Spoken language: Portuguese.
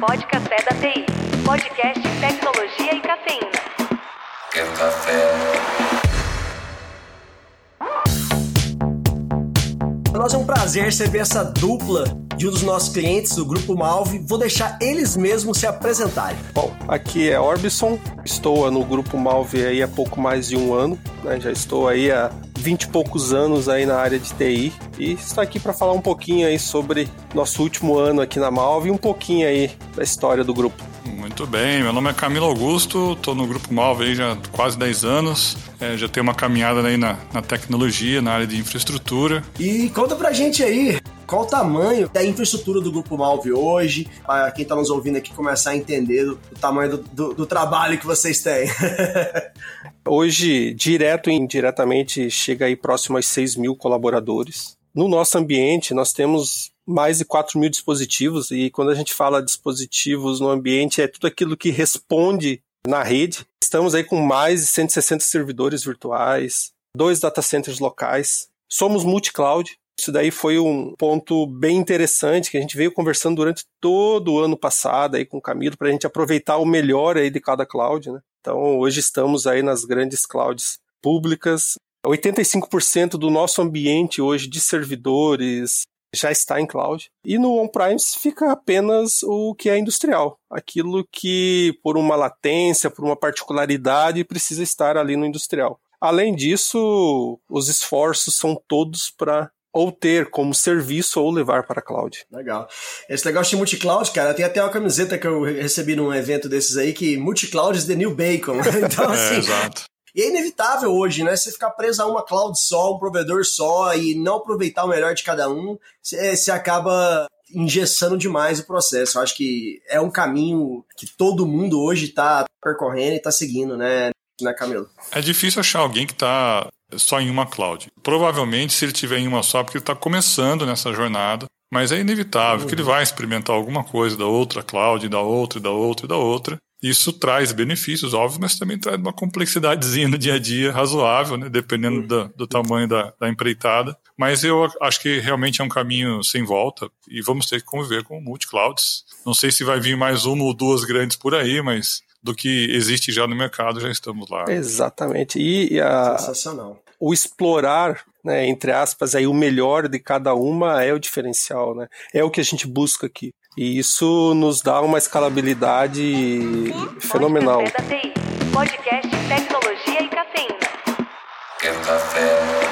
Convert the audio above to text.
Pod Café da TI. Podcast Tecnologia e Cafeína. Quer café? Para nós é um prazer receber essa dupla de um dos nossos clientes do Grupo Malve. Vou deixar eles mesmos se apresentarem. Bom, aqui é Orbison, estou no Grupo Malve aí há pouco mais de um ano, né? já estou aí há 20 e poucos anos aí na área de TI e estou aqui para falar um pouquinho aí sobre nosso último ano aqui na Malve e um pouquinho aí da história do grupo. Muito bem, meu nome é Camilo Augusto, estou no Grupo Malve aí já há quase 10 anos, é, já tenho uma caminhada aí na, na tecnologia, na área de infraestrutura. E conta pra gente aí, qual o tamanho da infraestrutura do Grupo Malve hoje, para quem está nos ouvindo aqui começar a entender o, tamanho do, do, do, trabalho que vocês têm. hoje, direto e indiretamente, chega aí próximo a 6 mil colaboradores. No nosso ambiente, nós temos mais de 4 mil dispositivos, e quando a gente fala dispositivos no ambiente, é tudo aquilo que responde na rede. Estamos aí com mais de 160 servidores virtuais, dois data centers locais. Somos multi-cloud. Isso daí foi um ponto bem interessante que a gente veio conversando durante todo o ano passado aí com o Camilo para a gente aproveitar o melhor aí de cada cloud, né? Então hoje estamos aí nas grandes clouds públicas. 85% do nosso ambiente hoje de servidores, já está em cloud. E no on-prime fica apenas o que é industrial, aquilo que, por uma latência, por uma particularidade, precisa estar ali no industrial. Além disso, os esforços são todos para ou ter como serviço ou levar para a cloud. Legal. Esse negócio de multi-cloud, cara, tem até uma camiseta que eu recebi num evento desses aí que multi-cloud is the new bacon. Então, assim, é, exato. E é inevitável hoje, né? Você ficar preso a uma cloud só, um provedor só e não aproveitar o melhor de cada um, você acaba engessando demais o processo. Eu acho que é um caminho que todo mundo hoje está percorrendo e está seguindo, né? Né, Camilo? É difícil achar alguém que está só em uma cloud. Provavelmente, se ele tiver em uma só, porque ele está começando nessa jornada, mas é inevitável uhum. que ele vai experimentar alguma coisa da outra cloud, da outra, da outra da outra. Isso traz benefícios, óbvio, mas também traz uma complexidadezinha no dia a dia razoável, né, dependendo do, do tamanho da, da, empreitada. Mas eu acho que realmente é um caminho sem volta e vamos ter que conviver com multi-clouds. Não sei se vai vir mais uma ou duas grandes por aí, mas do que existe já no mercado, já estamos lá. Exatamente. E, a, Sensacional. O explorar, né, entre aspas, aí o melhor de cada uma é o diferencial, né? É o que a gente busca aqui. E isso nos dá uma escalabilidade fenomenal. Podcast Tecnologia e Cafeína. Café.